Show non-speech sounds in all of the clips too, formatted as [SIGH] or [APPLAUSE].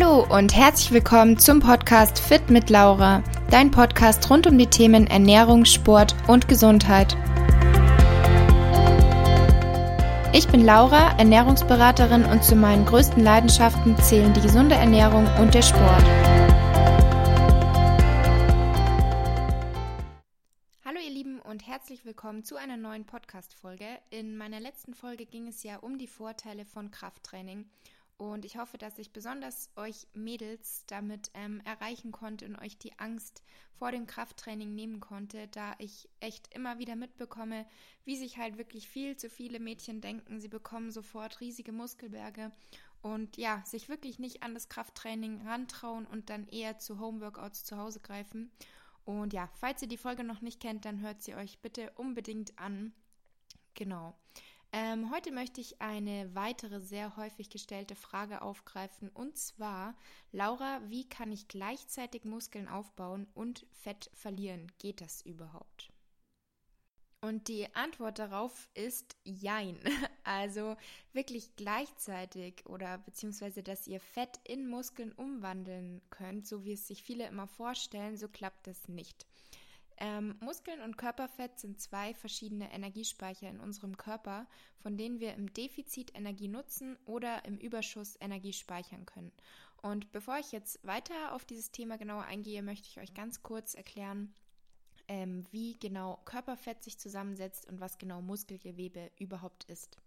Hallo und herzlich willkommen zum Podcast Fit mit Laura, dein Podcast rund um die Themen Ernährung, Sport und Gesundheit. Ich bin Laura, Ernährungsberaterin und zu meinen größten Leidenschaften zählen die gesunde Ernährung und der Sport. Hallo ihr Lieben und herzlich willkommen zu einer neuen Podcast-Folge. In meiner letzten Folge ging es ja um die Vorteile von Krafttraining und ich hoffe, dass ich besonders euch Mädels damit ähm, erreichen konnte und euch die Angst vor dem Krafttraining nehmen konnte, da ich echt immer wieder mitbekomme, wie sich halt wirklich viel zu viele Mädchen denken, sie bekommen sofort riesige Muskelberge und ja, sich wirklich nicht an das Krafttraining rantrauen und dann eher zu Homeworkouts zu Hause greifen. Und ja, falls ihr die Folge noch nicht kennt, dann hört sie euch bitte unbedingt an. Genau. Ähm, heute möchte ich eine weitere sehr häufig gestellte Frage aufgreifen und zwar, Laura, wie kann ich gleichzeitig Muskeln aufbauen und Fett verlieren? Geht das überhaupt? Und die Antwort darauf ist Jein. [LAUGHS] Also wirklich gleichzeitig oder beziehungsweise, dass ihr Fett in Muskeln umwandeln könnt, so wie es sich viele immer vorstellen, so klappt das nicht. Ähm, Muskeln und Körperfett sind zwei verschiedene Energiespeicher in unserem Körper, von denen wir im Defizit Energie nutzen oder im Überschuss Energie speichern können. Und bevor ich jetzt weiter auf dieses Thema genauer eingehe, möchte ich euch ganz kurz erklären, ähm, wie genau Körperfett sich zusammensetzt und was genau Muskelgewebe überhaupt ist.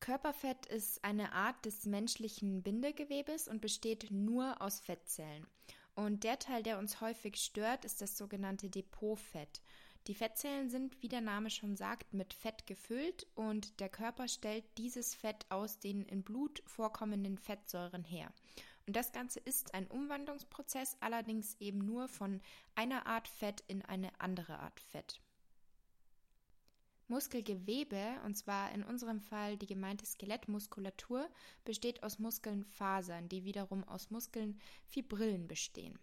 Körperfett ist eine Art des menschlichen Bindegewebes und besteht nur aus Fettzellen. Und der Teil, der uns häufig stört, ist das sogenannte Depotfett. Die Fettzellen sind, wie der Name schon sagt, mit Fett gefüllt und der Körper stellt dieses Fett aus den in Blut vorkommenden Fettsäuren her. Und das Ganze ist ein Umwandlungsprozess, allerdings eben nur von einer Art Fett in eine andere Art Fett. Muskelgewebe, und zwar in unserem Fall die gemeinte Skelettmuskulatur, besteht aus Muskelnfasern, die wiederum aus Muskeln Fibrillen bestehen.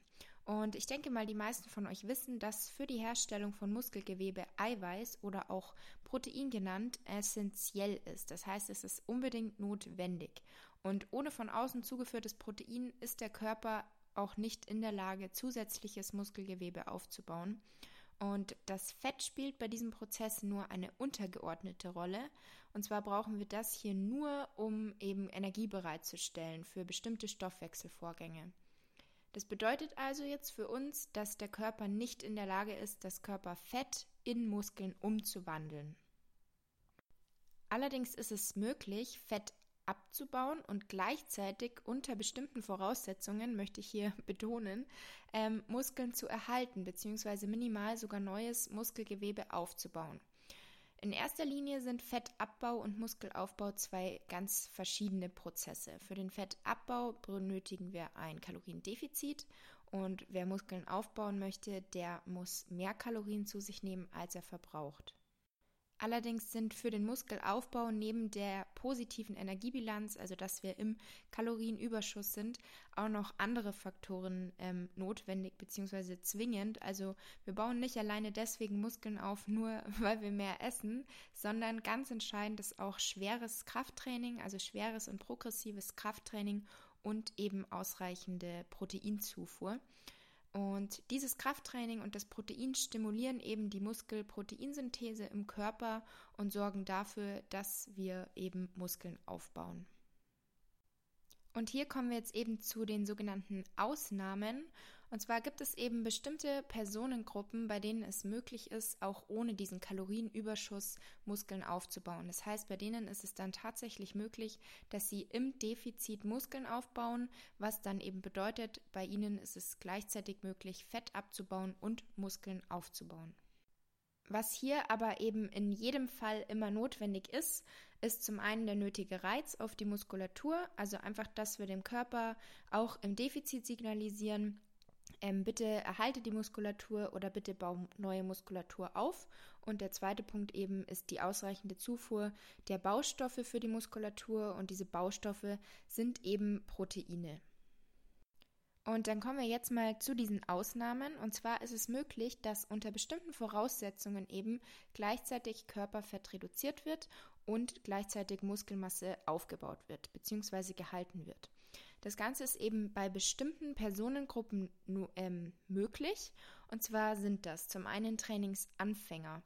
Und ich denke mal, die meisten von euch wissen, dass für die Herstellung von Muskelgewebe Eiweiß oder auch Protein genannt essentiell ist. Das heißt, es ist unbedingt notwendig. Und ohne von außen zugeführtes Protein ist der Körper auch nicht in der Lage, zusätzliches Muskelgewebe aufzubauen. Und das Fett spielt bei diesem Prozess nur eine untergeordnete Rolle. Und zwar brauchen wir das hier nur, um eben Energie bereitzustellen für bestimmte Stoffwechselvorgänge. Das bedeutet also jetzt für uns, dass der Körper nicht in der Lage ist, das Körperfett in Muskeln umzuwandeln. Allerdings ist es möglich, Fett abzubauen und gleichzeitig unter bestimmten Voraussetzungen, möchte ich hier [LAUGHS] betonen, ähm, Muskeln zu erhalten bzw. minimal sogar neues Muskelgewebe aufzubauen. In erster Linie sind Fettabbau und Muskelaufbau zwei ganz verschiedene Prozesse. Für den Fettabbau benötigen wir ein Kaloriendefizit und wer Muskeln aufbauen möchte, der muss mehr Kalorien zu sich nehmen, als er verbraucht. Allerdings sind für den Muskelaufbau neben der positiven Energiebilanz, also dass wir im Kalorienüberschuss sind, auch noch andere Faktoren ähm, notwendig bzw. zwingend. Also wir bauen nicht alleine deswegen Muskeln auf, nur [LAUGHS] weil wir mehr essen, sondern ganz entscheidend ist auch schweres Krafttraining, also schweres und progressives Krafttraining und eben ausreichende Proteinzufuhr. Und dieses Krafttraining und das Protein stimulieren eben die Muskelproteinsynthese im Körper und sorgen dafür, dass wir eben Muskeln aufbauen. Und hier kommen wir jetzt eben zu den sogenannten Ausnahmen. Und zwar gibt es eben bestimmte Personengruppen, bei denen es möglich ist, auch ohne diesen Kalorienüberschuss Muskeln aufzubauen. Das heißt, bei denen ist es dann tatsächlich möglich, dass sie im Defizit Muskeln aufbauen, was dann eben bedeutet, bei ihnen ist es gleichzeitig möglich, Fett abzubauen und Muskeln aufzubauen. Was hier aber eben in jedem Fall immer notwendig ist, ist zum einen der nötige Reiz auf die Muskulatur, also einfach, dass wir dem Körper auch im Defizit signalisieren, ähm, bitte erhalte die Muskulatur oder bitte bau neue Muskulatur auf. Und der zweite Punkt eben ist die ausreichende Zufuhr der Baustoffe für die Muskulatur und diese Baustoffe sind eben Proteine. Und dann kommen wir jetzt mal zu diesen Ausnahmen. Und zwar ist es möglich, dass unter bestimmten Voraussetzungen eben gleichzeitig Körperfett reduziert wird und gleichzeitig Muskelmasse aufgebaut wird bzw. gehalten wird. Das Ganze ist eben bei bestimmten Personengruppen ähm, möglich. Und zwar sind das zum einen Trainingsanfänger.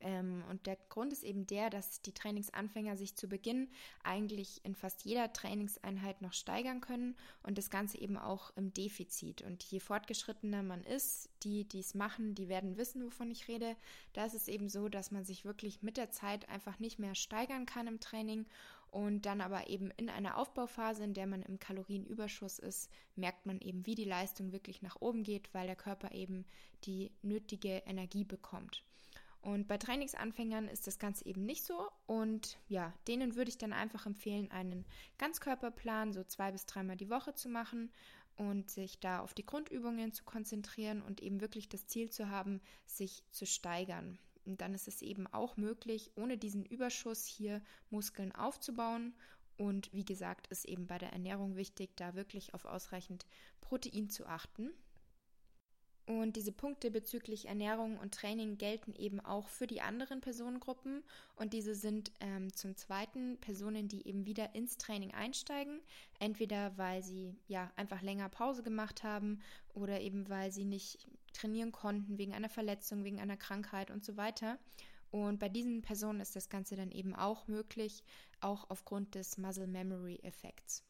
Ähm, und der Grund ist eben der, dass die Trainingsanfänger sich zu Beginn eigentlich in fast jeder Trainingseinheit noch steigern können und das Ganze eben auch im Defizit. Und je fortgeschrittener man ist, die, die es machen, die werden wissen, wovon ich rede. Da ist es eben so, dass man sich wirklich mit der Zeit einfach nicht mehr steigern kann im Training und dann aber eben in einer Aufbauphase, in der man im Kalorienüberschuss ist, merkt man eben, wie die Leistung wirklich nach oben geht, weil der Körper eben die nötige Energie bekommt. Und bei Trainingsanfängern ist das Ganze eben nicht so. Und ja, denen würde ich dann einfach empfehlen, einen Ganzkörperplan so zwei bis dreimal die Woche zu machen und sich da auf die Grundübungen zu konzentrieren und eben wirklich das Ziel zu haben, sich zu steigern. Dann ist es eben auch möglich, ohne diesen Überschuss hier Muskeln aufzubauen. Und wie gesagt, ist eben bei der Ernährung wichtig, da wirklich auf ausreichend Protein zu achten. Und diese Punkte bezüglich Ernährung und Training gelten eben auch für die anderen Personengruppen. Und diese sind ähm, zum Zweiten Personen, die eben wieder ins Training einsteigen. Entweder weil sie ja einfach länger Pause gemacht haben oder eben weil sie nicht trainieren konnten wegen einer Verletzung, wegen einer Krankheit und so weiter. Und bei diesen Personen ist das Ganze dann eben auch möglich, auch aufgrund des Muscle Memory Effekts.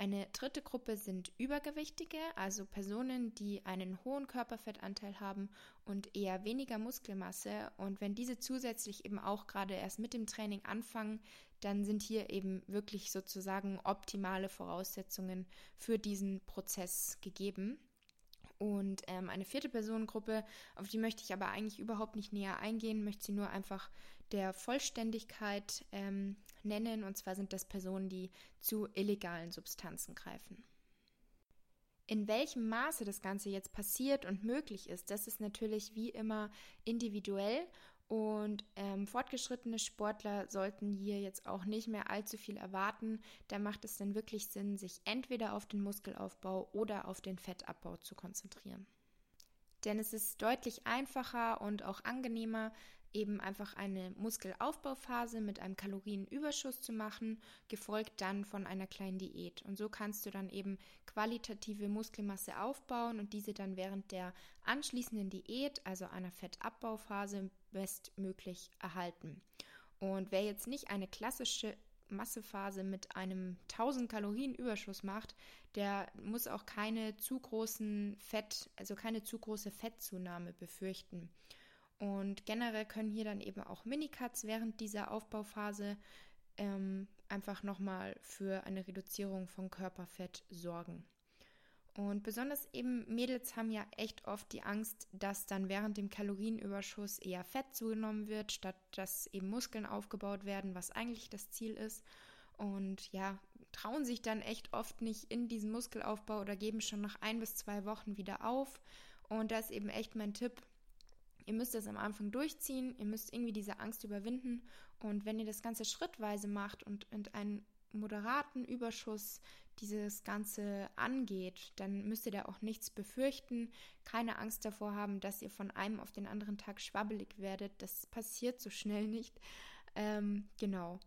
Eine dritte Gruppe sind Übergewichtige, also Personen, die einen hohen Körperfettanteil haben und eher weniger Muskelmasse. Und wenn diese zusätzlich eben auch gerade erst mit dem Training anfangen, dann sind hier eben wirklich sozusagen optimale Voraussetzungen für diesen Prozess gegeben. Und ähm, eine vierte Personengruppe, auf die möchte ich aber eigentlich überhaupt nicht näher eingehen, möchte sie nur einfach der Vollständigkeit ähm, nennen. Und zwar sind das Personen, die zu illegalen Substanzen greifen. In welchem Maße das Ganze jetzt passiert und möglich ist, das ist natürlich wie immer individuell und ähm, fortgeschrittene Sportler sollten hier jetzt auch nicht mehr allzu viel erwarten. Da macht es dann wirklich Sinn, sich entweder auf den Muskelaufbau oder auf den Fettabbau zu konzentrieren. Denn es ist deutlich einfacher und auch angenehmer, eben einfach eine Muskelaufbauphase mit einem Kalorienüberschuss zu machen, gefolgt dann von einer kleinen Diät. Und so kannst du dann eben qualitative Muskelmasse aufbauen und diese dann während der anschließenden Diät, also einer Fettabbauphase, bestmöglich erhalten. Und wer jetzt nicht eine klassische Massephase mit einem 1000 Kalorien Überschuss macht, der muss auch keine zu großen Fett, also keine zu große Fettzunahme befürchten. Und generell können hier dann eben auch Minicuts während dieser Aufbauphase ähm, einfach nochmal für eine Reduzierung von Körperfett sorgen. Und besonders eben Mädels haben ja echt oft die Angst, dass dann während dem Kalorienüberschuss eher Fett zugenommen wird, statt dass eben Muskeln aufgebaut werden, was eigentlich das Ziel ist. Und ja, trauen sich dann echt oft nicht in diesen Muskelaufbau oder geben schon nach ein bis zwei Wochen wieder auf. Und da ist eben echt mein Tipp, Ihr müsst das am Anfang durchziehen, ihr müsst irgendwie diese Angst überwinden und wenn ihr das Ganze schrittweise macht und in einen moderaten Überschuss dieses Ganze angeht, dann müsst ihr da auch nichts befürchten, keine Angst davor haben, dass ihr von einem auf den anderen Tag schwabbelig werdet. Das passiert so schnell nicht. Ähm, genau.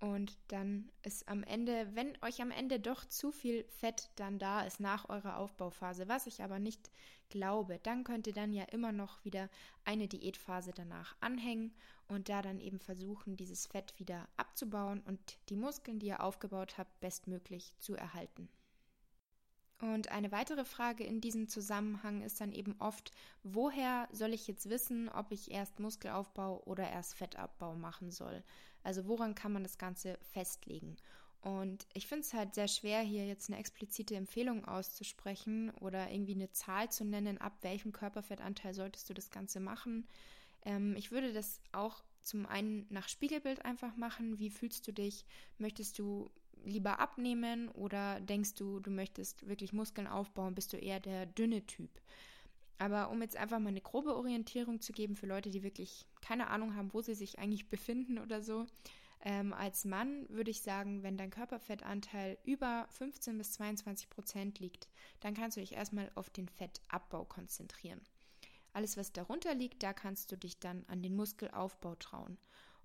Und dann ist am Ende, wenn euch am Ende doch zu viel Fett dann da ist nach eurer Aufbauphase, was ich aber nicht glaube, dann könnt ihr dann ja immer noch wieder eine Diätphase danach anhängen und da dann eben versuchen, dieses Fett wieder abzubauen und die Muskeln, die ihr aufgebaut habt, bestmöglich zu erhalten. Und eine weitere Frage in diesem Zusammenhang ist dann eben oft, woher soll ich jetzt wissen, ob ich erst Muskelaufbau oder erst Fettabbau machen soll? Also woran kann man das Ganze festlegen? Und ich finde es halt sehr schwer, hier jetzt eine explizite Empfehlung auszusprechen oder irgendwie eine Zahl zu nennen, ab welchem Körperfettanteil solltest du das Ganze machen. Ähm, ich würde das auch zum einen nach Spiegelbild einfach machen. Wie fühlst du dich? Möchtest du lieber abnehmen oder denkst du, du möchtest wirklich Muskeln aufbauen? Bist du eher der dünne Typ? Aber um jetzt einfach mal eine grobe Orientierung zu geben für Leute, die wirklich keine Ahnung haben, wo sie sich eigentlich befinden oder so, ähm, als Mann würde ich sagen, wenn dein Körperfettanteil über 15 bis 22 Prozent liegt, dann kannst du dich erstmal auf den Fettabbau konzentrieren. Alles, was darunter liegt, da kannst du dich dann an den Muskelaufbau trauen.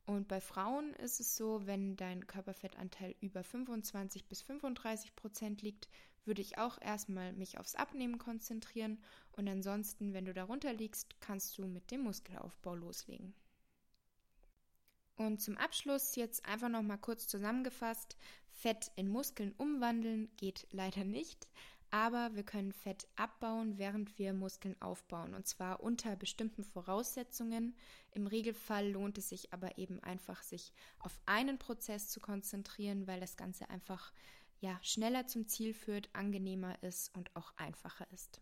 Und bei Frauen ist es so, wenn dein Körperfettanteil über 25 bis 35 Prozent liegt, würde ich auch erstmal mich aufs Abnehmen konzentrieren. Und ansonsten, wenn du darunter liegst, kannst du mit dem Muskelaufbau loslegen. Und zum Abschluss jetzt einfach noch mal kurz zusammengefasst: Fett in Muskeln umwandeln geht leider nicht, aber wir können Fett abbauen, während wir Muskeln aufbauen und zwar unter bestimmten Voraussetzungen. Im Regelfall lohnt es sich aber eben einfach, sich auf einen Prozess zu konzentrieren, weil das Ganze einfach ja schneller zum Ziel führt, angenehmer ist und auch einfacher ist.